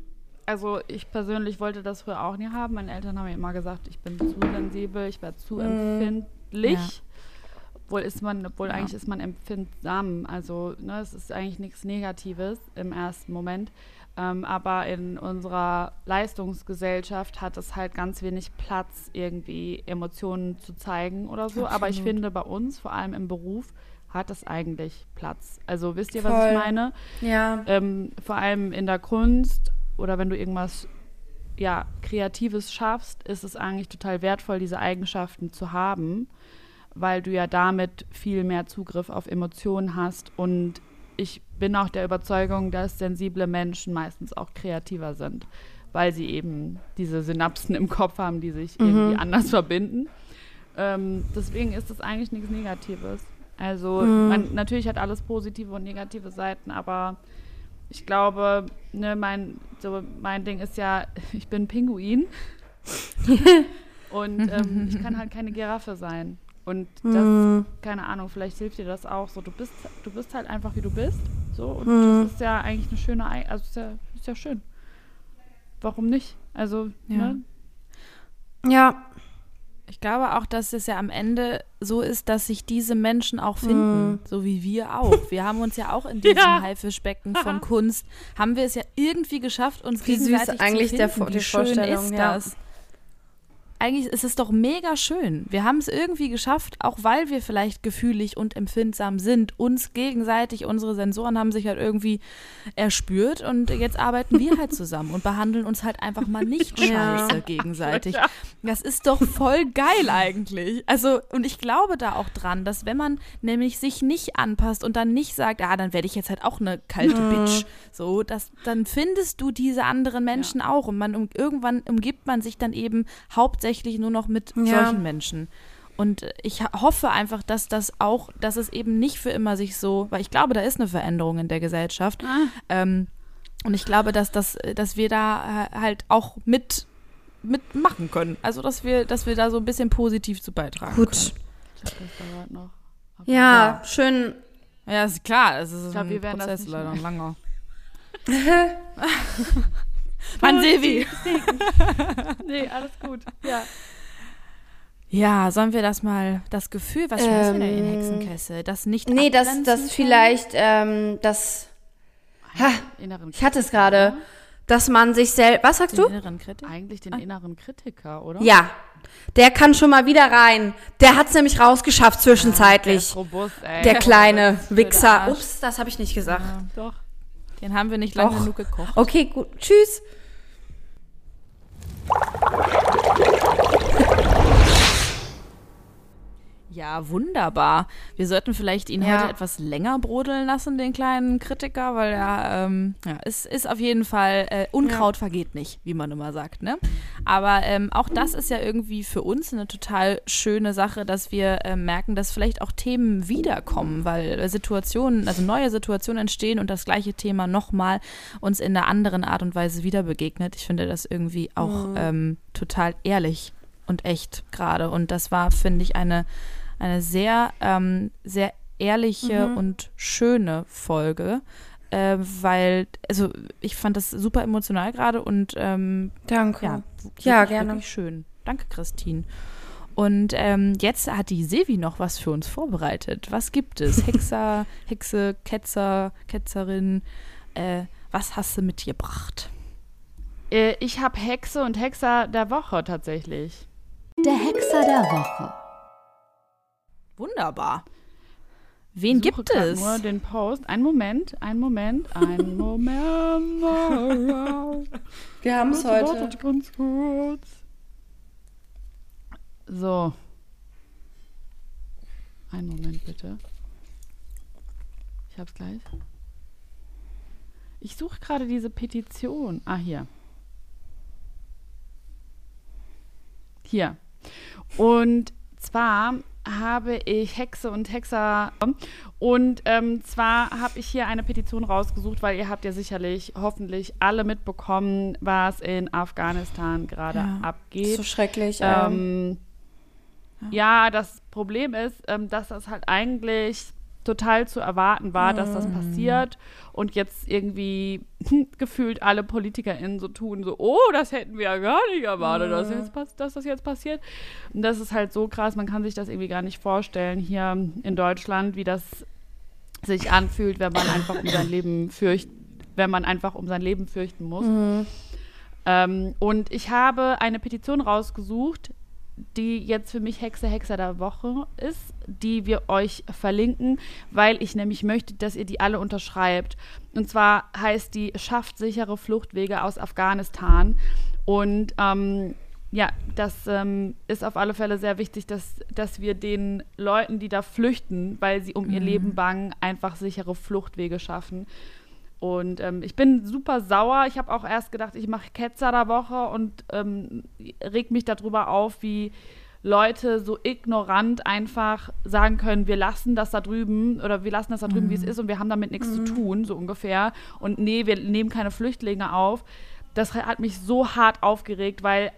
Speaker 4: also ich persönlich wollte das früher auch nie haben. Meine Eltern haben mir immer gesagt, ich bin zu sensibel, ich werde zu mhm. empfindlich. Ja. Obwohl ist man, obwohl ja. eigentlich ist man empfindsam. Also ne, es ist eigentlich nichts Negatives im ersten Moment. Ähm, aber in unserer Leistungsgesellschaft hat es halt ganz wenig Platz, irgendwie Emotionen zu zeigen oder so. Absolut. Aber ich finde, bei uns, vor allem im Beruf, hat es eigentlich Platz. Also wisst ihr, Voll. was ich meine?
Speaker 1: Ja.
Speaker 4: Ähm, vor allem in der Kunst oder wenn du irgendwas ja, Kreatives schaffst, ist es eigentlich total wertvoll, diese Eigenschaften zu haben, weil du ja damit viel mehr Zugriff auf Emotionen hast. Und ich bin auch der Überzeugung, dass sensible Menschen meistens auch kreativer sind, weil sie eben diese Synapsen im Kopf haben, die sich mhm. irgendwie anders verbinden. Ähm, deswegen ist das eigentlich nichts Negatives. Also mhm. man, natürlich hat alles positive und negative Seiten, aber ich glaube, ne, mein, so mein Ding ist ja, ich bin Pinguin. und ähm, ich kann halt keine Giraffe sein. Und das, hm. keine Ahnung, vielleicht hilft dir das auch. So, du bist, du bist halt einfach wie du bist. So, und hm. das ist ja eigentlich eine schöne, also ist ja, ist ja schön. Warum nicht? Also,
Speaker 1: ja. Ne? Ja,
Speaker 3: ich glaube auch, dass es ja am Ende so ist, dass sich diese Menschen auch finden, mm. so wie wir auch. Wir haben uns ja auch in diesem ja. Haifischbecken von Kunst, haben wir es ja irgendwie geschafft, uns wie gegenseitig süß eigentlich zu finden. Der, die wie schön ist das? Ja eigentlich ist es doch mega schön. Wir haben es irgendwie geschafft, auch weil wir vielleicht gefühlig und empfindsam sind, uns gegenseitig, unsere Sensoren haben sich halt irgendwie erspürt und jetzt arbeiten wir halt zusammen und behandeln uns halt einfach mal nicht scheiße ja. gegenseitig. Das ist doch voll geil eigentlich. Also, und ich glaube da auch dran, dass wenn man nämlich sich nicht anpasst und dann nicht sagt, ah, dann werde ich jetzt halt auch eine kalte mhm. Bitch, so, dass, dann findest du diese anderen Menschen ja. auch und man um, irgendwann umgibt man sich dann eben hauptsächlich tatsächlich nur noch mit ja. solchen Menschen. Und ich hoffe einfach, dass das auch, dass es eben nicht für immer sich so, weil ich glaube, da ist eine Veränderung in der Gesellschaft. Ah. Ähm, und ich glaube, dass, das, dass wir da äh, halt auch mit mitmachen können. Also dass wir, dass wir da so ein bisschen positiv zu beitragen
Speaker 1: Gut.
Speaker 3: können.
Speaker 1: Ja, ja, schön.
Speaker 3: Ja, ist klar. Es ist
Speaker 4: Ich glaub,
Speaker 3: ein
Speaker 4: wir werden das
Speaker 3: Prozess leider
Speaker 4: mehr.
Speaker 3: ein langer. Mann, Silvi.
Speaker 4: Nee, alles gut. Ja.
Speaker 3: Ja, sollen wir das mal, das Gefühl, was schmeißen wir denn in den
Speaker 1: Ähm,
Speaker 3: Hexenkessel? Das nicht
Speaker 1: Nee, das, das vielleicht, ähm, das, ha, ich hatte es gerade, dass man sich selbst, was sagst
Speaker 3: Den
Speaker 1: du?
Speaker 3: inneren?
Speaker 4: Eigentlich den inneren Kritiker, oder?
Speaker 1: Ja, der kann schon mal wieder rein. Der hat es nämlich rausgeschafft
Speaker 4: Der
Speaker 1: zwischenzeitlich.
Speaker 4: ist robust, ey.
Speaker 1: Der kleine
Speaker 3: der
Speaker 1: Wichser. Ups, das habe ich nicht gesagt.
Speaker 4: Doch.
Speaker 3: Den haben wir nicht lange genug gekocht.
Speaker 1: Okay, gut. Tschüss.
Speaker 3: Ja, wunderbar. Wir sollten vielleicht ihn
Speaker 1: Ja.
Speaker 3: heute etwas länger brodeln lassen, den kleinen Kritiker, weil er, ähm, ja, es ist auf jeden Fall, äh, Unkraut vergeht nicht, wie man immer sagt, ne? Aber ähm, auch das ist ja irgendwie für uns eine total schöne Sache, dass wir ähm, merken, dass vielleicht auch Themen wiederkommen, weil äh, Situationen, also neue Situationen entstehen und das gleiche Thema nochmal uns in einer anderen Art und Weise wieder begegnet. Ich finde das irgendwie auch ähm, total ehrlich und echt gerade. Und das war, finde ich, eine, eine sehr, ähm, sehr ehrliche und schöne Folge. Äh, weil, also ich fand das super emotional gerade und ähm,
Speaker 1: Danke.
Speaker 3: ja,
Speaker 1: Ja,
Speaker 3: wirklich,
Speaker 1: gerne.
Speaker 3: Wirklich schön. Danke, Christine. Und ähm, jetzt hat die Silvi noch was für uns vorbereitet. Was gibt es? Hexer, Hexe, Ketzer, Ketzerin. Äh, was hast du mitgebracht?
Speaker 4: Äh, ich habe Hexe und Hexer der Woche tatsächlich.
Speaker 2: Der Hexer der Woche.
Speaker 3: Wunderbar. Wen
Speaker 4: suche
Speaker 3: gibt es?
Speaker 4: Nur den Post. Ein Moment, ein Moment, ein Moment.
Speaker 1: Wir haben es heute.
Speaker 4: Wartet ganz kurz. So. Einen Moment bitte. Ich hab's gleich. Ich suche gerade diese Petition. Ah, hier. Hier. Und zwar habe ich Hexe und Hexer und ähm, zwar habe ich hier eine Petition rausgesucht, weil ihr habt ja sicherlich hoffentlich alle mitbekommen, was in Afghanistan gerade
Speaker 3: Ja.
Speaker 4: abgeht.
Speaker 1: So schrecklich. Ähm,
Speaker 4: Ähm, ja, das Problem ist, ähm, dass das halt eigentlich total zu erwarten war, dass das passiert und jetzt irgendwie gefühlt alle PolitikerInnen so tun, so, oh, das hätten wir ja gar nicht erwartet, dass, jetzt, dass das jetzt passiert. Und das ist halt so krass, man kann sich das irgendwie gar nicht vorstellen hier in Deutschland, wie das sich anfühlt, wenn man einfach um sein Leben fürcht, wenn man einfach um sein Leben fürchten muss. Ähm, und ich habe eine Petition rausgesucht, die jetzt für mich Hexe Hexer der Woche ist, die wir euch verlinken, weil ich nämlich möchte, dass ihr die alle unterschreibt. Und zwar heißt die Schafft sichere Fluchtwege aus Afghanistan. Und ähm, ja, das ähm, ist auf alle Fälle sehr wichtig, dass, dass wir den Leuten, die da flüchten, weil sie um ihr Leben bangen, einfach sichere Fluchtwege schaffen. Und ähm, ich bin super sauer. Ich habe auch erst gedacht, ich mache Ketzer der Woche und ähm, reg mich darüber auf, wie Leute so ignorant einfach sagen können, wir lassen das da drüben oder wir lassen das da drüben, wie es ist und wir haben damit nichts zu tun, so ungefähr. Und nee, wir nehmen keine Flüchtlinge auf. Das hat mich so hart aufgeregt, weil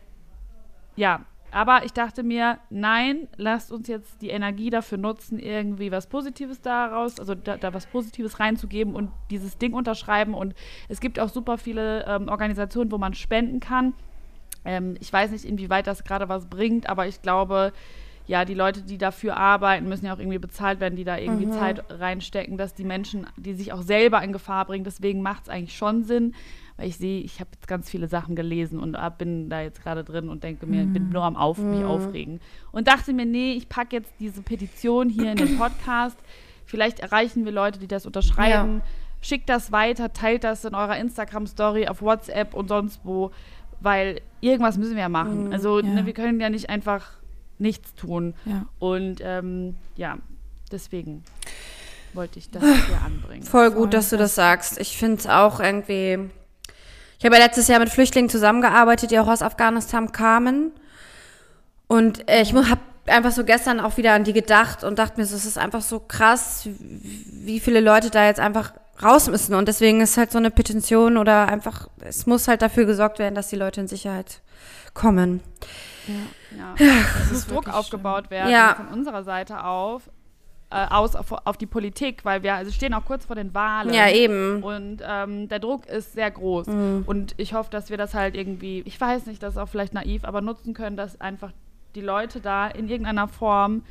Speaker 4: ja, aber ich dachte mir, nein, lasst uns jetzt die Energie dafür nutzen, irgendwie was Positives daraus, also da, da was Positives reinzugeben und dieses Ding unterschreiben. Und es gibt auch super viele ähm, Organisationen, wo man spenden kann. Ähm, ich weiß nicht, inwieweit das gerade was bringt, aber ich glaube, ja, die Leute, die dafür arbeiten, müssen ja auch irgendwie bezahlt werden, die da irgendwie Zeit reinstecken, dass die Menschen, die sich auch selber in Gefahr bringen. Deswegen macht es eigentlich schon Sinn, weil ich sehe, ich habe jetzt ganz viele Sachen gelesen und äh, bin da jetzt gerade drin und denke mir, bin nur am Auf, mich aufregen. Und dachte mir, nee, ich packe jetzt diese Petition hier in den Podcast. Vielleicht erreichen wir Leute, die das unterschreiben. Schickt das weiter, teilt das in eurer Instagram-Story, auf WhatsApp und sonst wo, weil irgendwas müssen wir ja machen. Also
Speaker 3: Ja.
Speaker 4: ne, wir können ja nicht einfach nichts tun.
Speaker 3: Ja.
Speaker 4: Und ähm, ja, deswegen wollte ich das hier anbringen.
Speaker 1: Voll gut, dass du das sagst. Ich finde es auch irgendwie. Ich habe ja letztes Jahr mit Flüchtlingen zusammengearbeitet, die auch aus Afghanistan kamen. Und äh, ich habe einfach so gestern auch wieder an die gedacht und dachte mir, so, es ist einfach so krass, wie viele Leute da jetzt einfach raus müssen. Und deswegen ist halt so eine Petition oder einfach, es muss halt dafür gesorgt werden, dass die Leute in Sicherheit kommen.
Speaker 4: Ja. Es muss Druck aufgebaut werden
Speaker 1: Ja.
Speaker 4: von unserer Seite auf, aus auf, auf, die Politik, weil wir also stehen auch kurz vor den Wahlen.
Speaker 1: Ja, eben.
Speaker 4: Und ähm, der Druck ist sehr groß. Mhm. Und ich hoffe, dass wir das halt irgendwie, ich weiß nicht, das ist auch vielleicht naiv, aber nutzen können, dass einfach die Leute da in irgendeiner Form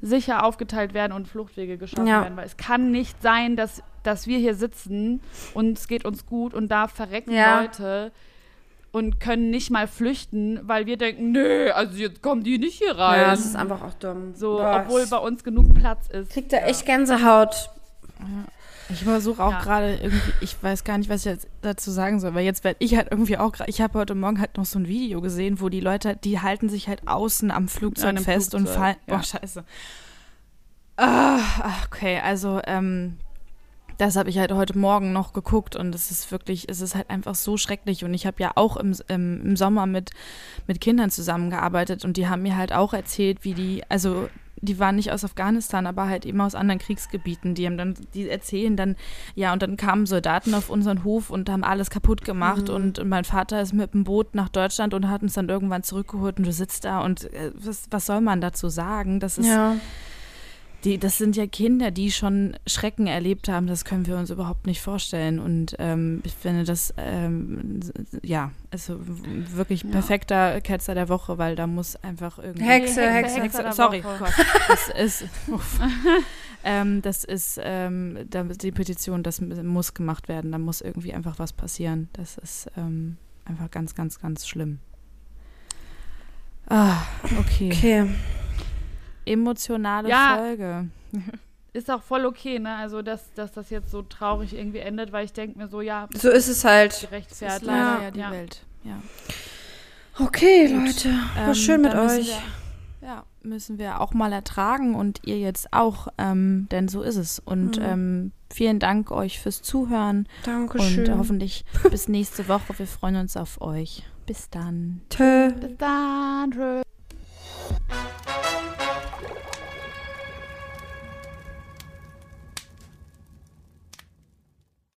Speaker 4: sicher aufgeteilt werden und Fluchtwege geschaffen ja. werden. Weil es kann nicht sein, dass, dass wir hier sitzen und es geht uns gut und da verrecken ja. Leute und können nicht mal flüchten, weil wir denken, nö, also jetzt kommen die nicht hier rein.
Speaker 1: Ja, das ist einfach auch dumm.
Speaker 4: So, Boah. obwohl bei uns genug Platz ist.
Speaker 1: Kriegt da ja. echt Gänsehaut.
Speaker 3: Ich versuche auch ja. gerade irgendwie, ich weiß gar nicht, was ich jetzt dazu sagen soll, weil jetzt werde ich halt irgendwie auch gerade, ich habe heute Morgen halt noch so ein Video gesehen, wo die Leute, die halten sich halt außen am Flugzeug fest Flugzeug, und fallen. Ja. Boah, scheiße. Ah, okay, also ähm, das habe ich halt heute Morgen noch geguckt und es ist wirklich, es ist halt einfach so schrecklich. Und ich habe ja auch im, im, im, Sommer mit, mit Kindern zusammengearbeitet und die haben mir halt auch erzählt, wie die, also die waren nicht aus Afghanistan, aber halt eben aus anderen Kriegsgebieten. Die haben dann, die erzählen dann, ja, und dann kamen Soldaten auf unseren Hof und haben alles kaputt gemacht. Mhm. Und, mein Vater ist mit dem Boot nach Deutschland und hat uns dann irgendwann zurückgeholt und du sitzt da und äh, was, was soll man dazu sagen? Das ist. Ja die, das sind ja Kinder, die schon Schrecken erlebt haben, das können wir uns überhaupt nicht vorstellen. Und ähm, ich finde das, ähm, ja, also wirklich ja. perfekter Ketzer der Woche, weil da muss einfach irgendwie.
Speaker 1: Hexe, Hexe, Hexe. Hexe
Speaker 3: sorry, Gott. Das ist. ähm, das ist ähm, die Petition, das muss gemacht werden. Da muss irgendwie einfach was passieren. Das ist ähm, einfach ganz, ganz, ganz schlimm. Ah, okay.
Speaker 1: Okay
Speaker 3: emotionale ja, Folge.
Speaker 4: Ist auch voll okay, ne? Also, dass, dass das jetzt so traurig irgendwie endet, weil ich denke mir so, ja.
Speaker 1: So ist es halt.
Speaker 3: Gerechtfertigt. Ist leider ja, ja die ja. Welt. Ja.
Speaker 1: Okay, Gut. Leute. War ähm, schön mit euch.
Speaker 3: Wir, ja, müssen wir auch mal ertragen und ihr jetzt auch, ähm, denn so ist es. Und mhm. ähm, vielen Dank euch fürs Zuhören.
Speaker 1: Dankeschön.
Speaker 3: Und hoffentlich bis nächste Woche. Wir freuen uns auf euch. Bis dann.
Speaker 1: Tschö.
Speaker 4: Bis dann. Tschö.